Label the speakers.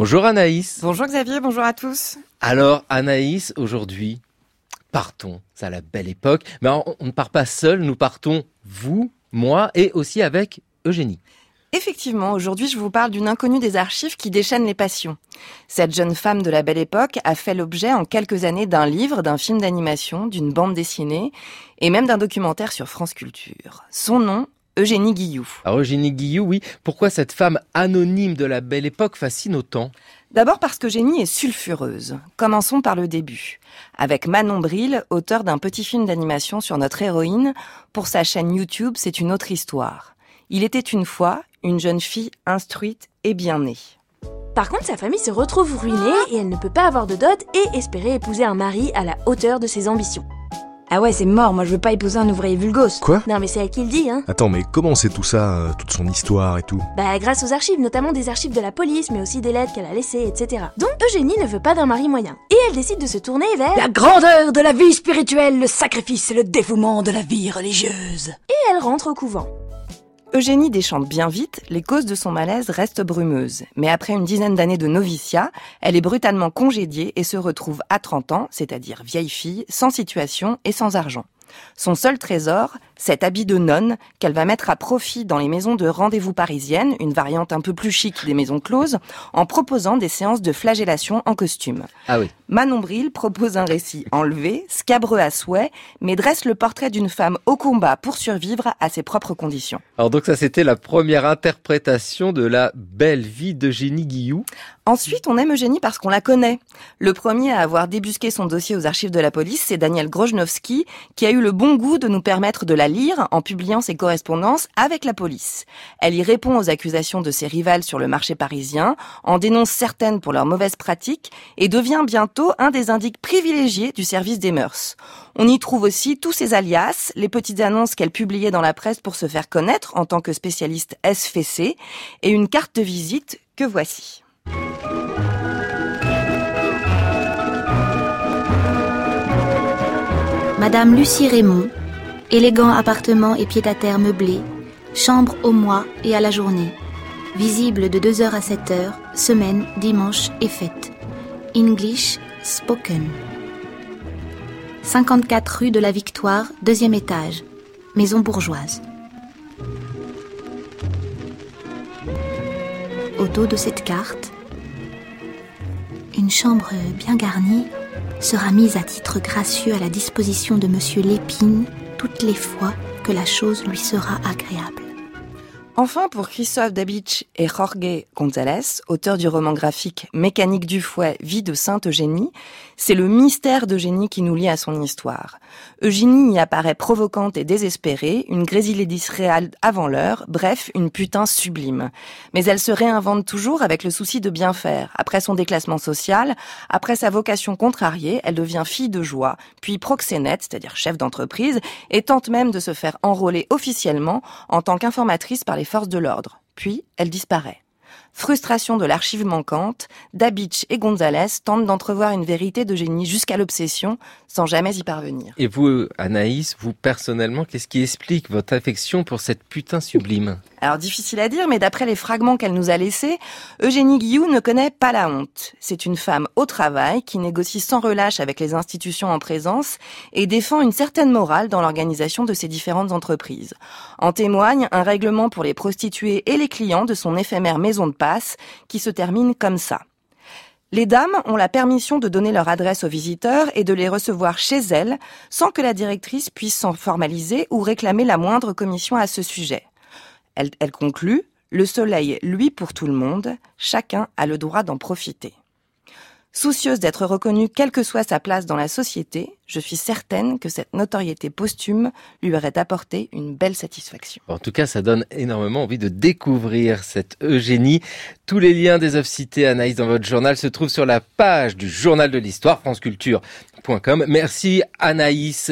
Speaker 1: Bonjour Anaïs.
Speaker 2: Bonjour Xavier, bonjour à tous.
Speaker 1: Alors Anaïs, aujourd'hui, partons à la belle époque. Mais on, on ne part pas seul, nous partons, vous, moi et aussi avec Eugénie.
Speaker 2: Effectivement, aujourd'hui je vous parle d'une inconnue des archives qui déchaîne les passions. Cette jeune femme de la belle époque a fait l'objet en quelques années d'un livre, d'un film d'animation, d'une bande dessinée et même d'un documentaire sur France Culture. Son nom, Eugénie Guilloux.
Speaker 1: Alors Eugénie Guilloux, oui, pourquoi cette femme anonyme de la belle époque fascine autant
Speaker 2: D'abord parce qu'Eugénie est sulfureuse. Commençons par le début. Avec Manon Bril, auteur d'un petit film d'animation sur notre héroïne, pour sa chaîne YouTube C'est une autre histoire. Il était une fois une jeune fille instruite et bien née.
Speaker 3: Par contre, sa famille se retrouve ruinée et elle ne peut pas avoir de dot et espérer épouser un mari à la hauteur de ses ambitions.
Speaker 4: Ah ouais, c'est mort, moi je veux pas épouser un ouvrier vulgos.
Speaker 5: Quoi
Speaker 3: Non mais c'est elle qui le dit, hein
Speaker 5: Attends, mais comment c'est tout ça, euh, toute son histoire et tout
Speaker 3: Bah grâce aux archives, notamment des archives de la police, mais aussi des lettres qu'elle a laissées, etc. Donc Eugénie ne veut pas d'un mari moyen. Et elle décide de se tourner vers...
Speaker 4: La grandeur de la vie spirituelle, le sacrifice et le dévouement de la vie religieuse.
Speaker 3: Et elle rentre au couvent.
Speaker 2: Eugénie déchante bien vite, les causes de son malaise restent brumeuses. Mais après une dizaine d'années de noviciat, elle est brutalement congédiée et se retrouve à 30 ans, c'est-à-dire vieille fille, sans situation et sans argent. Son seul trésor, cet habit de nonne qu'elle va mettre à profit dans les maisons de rendez-vous parisiennes, une variante un peu plus chic des maisons closes, en proposant des séances de flagellation en costume.
Speaker 1: Ah oui.
Speaker 2: Manon Bril propose un récit enlevé, scabreux à souhait, mais dresse le portrait d'une femme au combat pour survivre à ses propres conditions.
Speaker 1: Alors donc ça c'était la première interprétation de la belle vie d'Eugénie Guilloux.
Speaker 2: Ensuite, on aime Eugénie parce qu'on la connaît. Le premier à avoir débusqué son dossier aux archives de la police, c'est Daniel Grojnowski, qui a eu le bon goût de nous permettre de la en publiant ses correspondances avec la police. Elle y répond aux accusations de ses rivales sur le marché parisien, en dénonce certaines pour leurs mauvaises pratiques et devient bientôt un des indiques privilégiés du service des mœurs. On y trouve aussi tous ses alias, les petites annonces qu'elle publiait dans la presse pour se faire connaître en tant que spécialiste SFC et une carte de visite que voici.
Speaker 6: Madame Lucie Raymond, élégant appartement et pied-à-terre meublé, chambre au mois et à la journée, visible de 2h à 7h, semaine, dimanche et fête. English spoken. 54 rue de la Victoire, deuxième étage, maison bourgeoise. Au dos de cette carte, une chambre bien garnie sera mise à titre gracieux à la disposition de Monsieur Lépine toutes les fois que la chose lui sera agréable.
Speaker 2: Enfin, pour Christophe Dabich et Jorge González, auteurs du roman graphique Mécanique du fouet, vie de Sainte Eugénie, c'est le mystère d'Eugénie qui nous lie à son histoire. Eugénie y apparaît provocante et désespérée, une grésilédis réelle avant l'heure, bref, une putain sublime. Mais elle se réinvente toujours avec le souci de bien faire. Après son déclassement social, après sa vocation contrariée, elle devient fille de joie, puis proxénète, c'est-à-dire chef d'entreprise, et tente même de se faire enrôler officiellement en tant qu'informatrice par les forces de l'ordre. Puis, elle disparaît. Frustration de l'archive manquante, Dabich et Gonzalez tentent d'entrevoir une vérité de génie jusqu'à l'obsession, sans jamais y parvenir.
Speaker 1: Et vous, Anaïs, vous personnellement, qu'est-ce qui explique votre affection pour cette putain sublime?
Speaker 2: Alors difficile à dire, mais d'après les fragments qu'elle nous a laissés, Eugénie Guillou ne connaît pas la honte. C'est une femme au travail qui négocie sans relâche avec les institutions en présence et défend une certaine morale dans l'organisation de ses différentes entreprises. En témoigne un règlement pour les prostituées et les clients de son éphémère maison de passe qui se termine comme ça. Les dames ont la permission de donner leur adresse aux visiteurs et de les recevoir chez elles sans que la directrice puisse s'en formaliser ou réclamer la moindre commission à ce sujet. Elle, elle conclut, le soleil, lui pour tout le monde, chacun a le droit d'en profiter. Soucieuse d'être reconnue quelle que soit sa place dans la société, je suis certaine que cette notoriété posthume lui aurait apporté une belle satisfaction.
Speaker 1: En tout cas, ça donne énormément envie de découvrir cette Eugénie. Tous les liens des œuvres citées, Anaïs, dans votre journal se trouvent sur la page du journal de l'histoire, franceculture.com. Merci Anaïs.